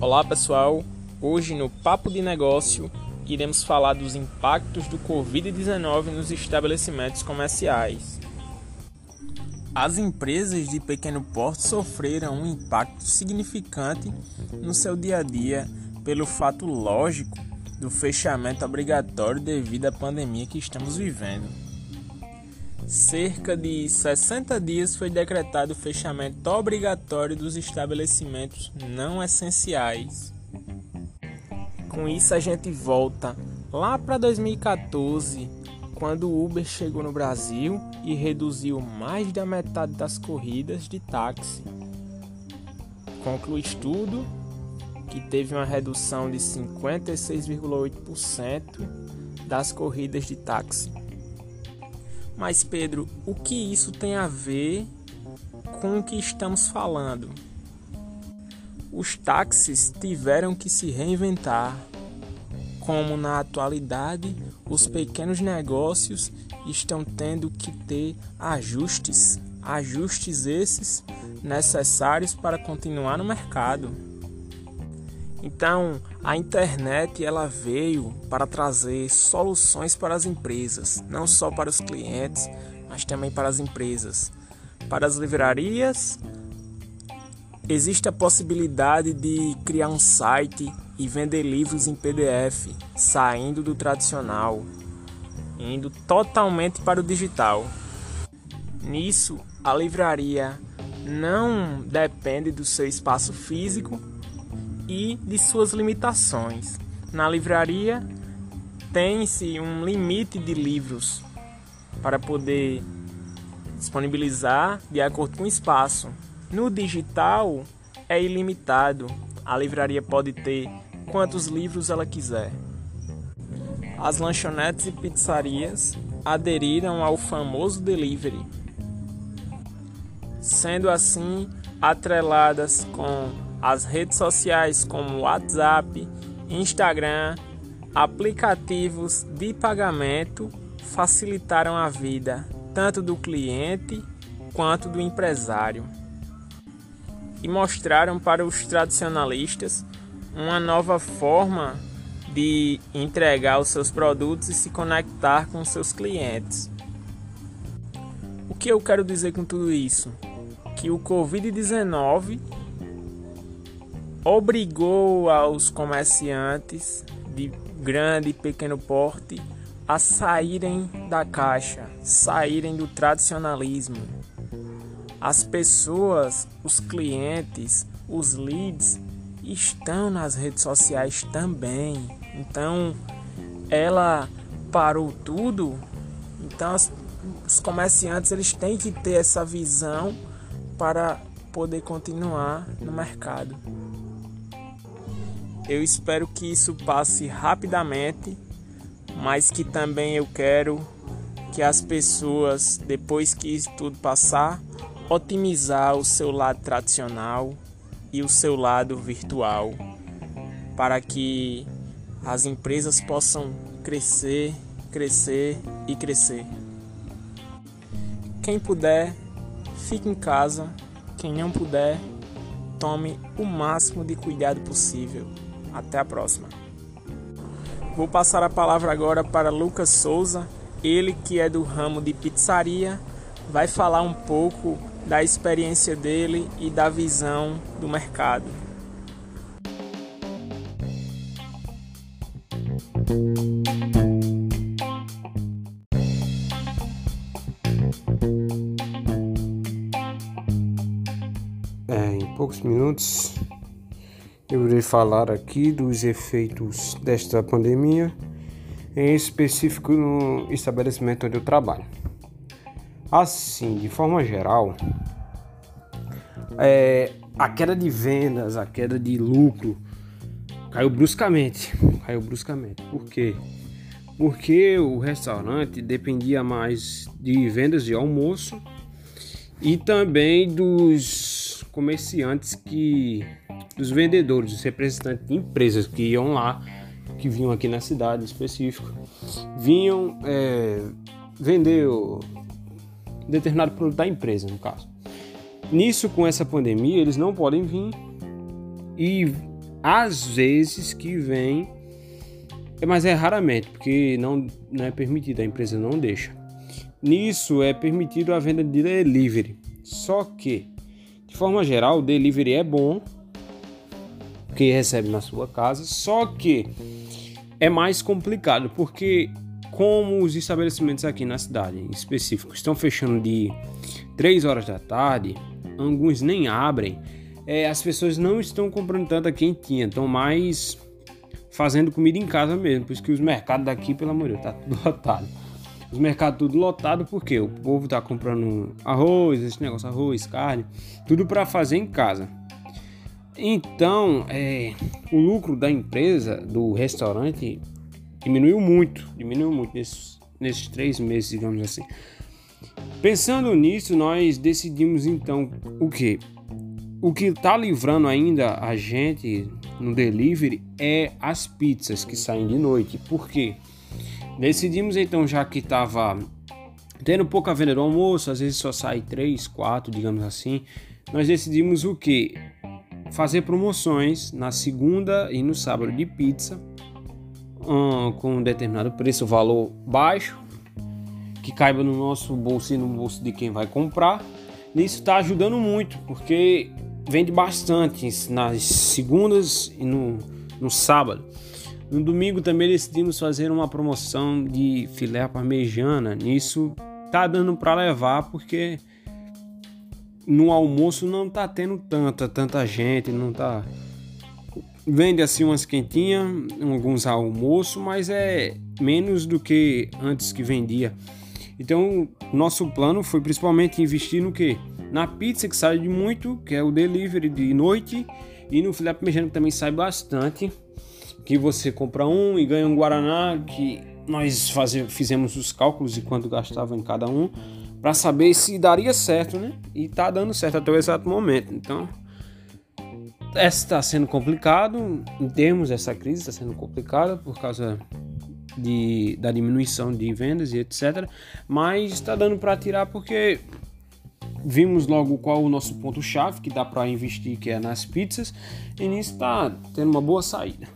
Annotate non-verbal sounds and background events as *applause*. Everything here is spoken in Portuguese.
Olá pessoal, hoje no Papo de Negócio iremos falar dos impactos do Covid-19 nos estabelecimentos comerciais. As empresas de pequeno porte sofreram um impacto significante no seu dia a dia pelo fato lógico do fechamento obrigatório devido à pandemia que estamos vivendo. Cerca de 60 dias foi decretado o fechamento obrigatório dos estabelecimentos não essenciais. Com isso, a gente volta lá para 2014, quando o Uber chegou no Brasil e reduziu mais da metade das corridas de táxi. Conclui estudo que teve uma redução de 56,8% das corridas de táxi. Mas Pedro, o que isso tem a ver com o que estamos falando? Os táxis tiveram que se reinventar, como na atualidade os pequenos negócios estão tendo que ter ajustes, ajustes esses necessários para continuar no mercado. Então, a internet ela veio para trazer soluções para as empresas, não só para os clientes, mas também para as empresas. Para as livrarias, existe a possibilidade de criar um site e vender livros em PDF, saindo do tradicional, indo totalmente para o digital. Nisso, a livraria não depende do seu espaço físico e de suas limitações. Na livraria tem-se um limite de livros para poder disponibilizar de acordo com o espaço. No digital é ilimitado. A livraria pode ter quantos livros ela quiser. As lanchonetes e pizzarias aderiram ao famoso delivery, sendo assim atreladas com as redes sociais como WhatsApp, Instagram, aplicativos de pagamento facilitaram a vida tanto do cliente quanto do empresário e mostraram para os tradicionalistas uma nova forma de entregar os seus produtos e se conectar com seus clientes. O que eu quero dizer com tudo isso? Que o Covid-19 obrigou aos comerciantes de grande e pequeno porte a saírem da caixa, saírem do tradicionalismo. As pessoas, os clientes, os leads estão nas redes sociais também. Então, ela parou tudo. Então, os comerciantes eles têm que ter essa visão para poder continuar no mercado. Eu espero que isso passe rapidamente, mas que também eu quero que as pessoas, depois que isso tudo passar, otimizar o seu lado tradicional e o seu lado virtual, para que as empresas possam crescer, crescer e crescer. Quem puder, fique em casa. Quem não puder, tome o máximo de cuidado possível. Até a próxima. Vou passar a palavra agora para Lucas Souza, ele que é do ramo de pizzaria, vai falar um pouco da experiência dele e da visão do mercado. É, em poucos minutos eu irei falar aqui dos efeitos desta pandemia, em específico no estabelecimento onde eu trabalho. Assim, de forma geral, é, a queda de vendas, a queda de lucro caiu bruscamente. Caiu bruscamente. Por quê? Porque o restaurante dependia mais de vendas de almoço e também dos comerciantes que dos vendedores, dos representantes de empresas que iam lá, que vinham aqui na cidade específico, vinham é, vender o determinado produto da empresa, no caso. Nisso, com essa pandemia, eles não podem vir e às vezes que vem, mas é raramente, porque não, não é permitido, a empresa não deixa. Nisso é permitido a venda de delivery. Só que, forma geral, o delivery é bom, porque recebe na sua casa, só que é mais complicado, porque como os estabelecimentos aqui na cidade, em específico, estão fechando de 3 horas da tarde, alguns nem abrem, é, as pessoas não estão comprando tanta quentinha, estão mais fazendo comida em casa mesmo, por isso que os mercados daqui, pelo amor de Deus, tá tudo *laughs* lotado. Os mercados tudo lotado porque o povo tá comprando arroz, esse negócio, arroz, carne, tudo para fazer em casa. Então, é, o lucro da empresa, do restaurante, diminuiu muito, diminuiu muito nesses, nesses três meses, digamos assim. Pensando nisso, nós decidimos então o que? O que está livrando ainda a gente no delivery é as pizzas que saem de noite. Por quê? Decidimos então, já que estava tendo pouca venda do almoço, às vezes só sai 3, 4, digamos assim, nós decidimos o que? Fazer promoções na segunda e no sábado de pizza um, com um determinado preço, valor baixo, que caiba no nosso bolso e no bolso de quem vai comprar. Isso está ajudando muito, porque vende bastante nas segundas e no, no sábado. No domingo também decidimos fazer uma promoção de filé parmegiana. Nisso tá dando para levar porque no almoço não tá tendo tanta tanta gente, não tá vende assim umas quentinhas, alguns almoço, mas é menos do que antes que vendia. Então, nosso plano foi principalmente investir no que? Na pizza que sai de muito, que é o delivery de noite, e no filé parmegiana que também sai bastante, que você compra um e ganha um guaraná, que nós fazia, fizemos os cálculos de quanto gastava em cada um, para saber se daria certo, né? E tá dando certo até o exato momento. Então, está sendo complicado em termos dessa crise, está sendo complicada por causa de, da diminuição de vendas e etc. Mas está dando para tirar porque vimos logo qual o nosso ponto chave que dá para investir, que é nas pizzas, e nisso está tendo uma boa saída.